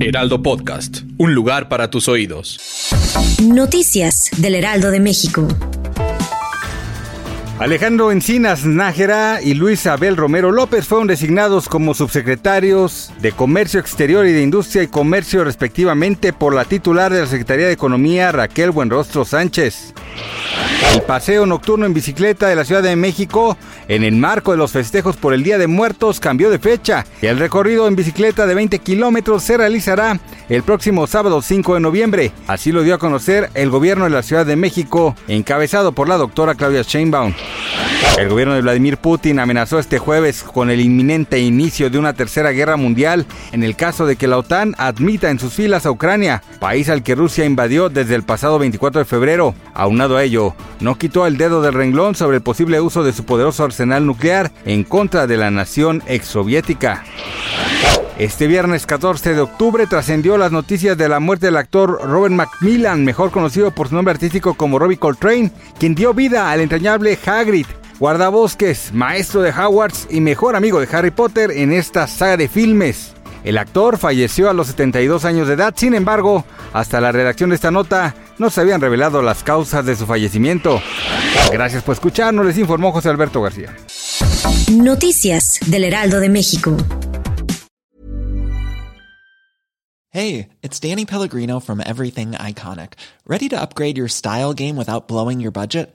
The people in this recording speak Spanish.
Heraldo Podcast. Un lugar para tus oídos. Noticias del Heraldo de México. Alejandro Encinas Nájera y Luis Abel Romero López fueron designados como subsecretarios de Comercio Exterior y de Industria y Comercio respectivamente por la titular de la Secretaría de Economía Raquel Buenrostro Sánchez. El paseo nocturno en bicicleta de la Ciudad de México, en el marco de los festejos por el Día de Muertos, cambió de fecha el recorrido en bicicleta de 20 kilómetros se realizará el próximo sábado 5 de noviembre. Así lo dio a conocer el gobierno de la Ciudad de México, encabezado por la doctora Claudia Sheinbaum. El gobierno de Vladimir Putin amenazó este jueves con el inminente inicio de una tercera guerra mundial en el caso de que la OTAN admita en sus filas a Ucrania, país al que Rusia invadió desde el pasado 24 de febrero. Aunado a ello, no quitó el dedo del renglón sobre el posible uso de su poderoso arsenal nuclear en contra de la nación exsoviética. Este viernes 14 de octubre trascendió las noticias de la muerte del actor Robert Macmillan, mejor conocido por su nombre artístico como Robbie Coltrane, quien dio vida al entrañable Hagrid, guardabosques, maestro de Hogwarts y mejor amigo de Harry Potter en esta saga de filmes. El actor falleció a los 72 años de edad, sin embargo, hasta la redacción de esta nota no se habían revelado las causas de su fallecimiento. Gracias por escucharnos, les informó José Alberto García. Noticias del Heraldo de México. Hey, it's Danny Pellegrino from Everything Iconic. Ready to upgrade your style game without blowing your budget?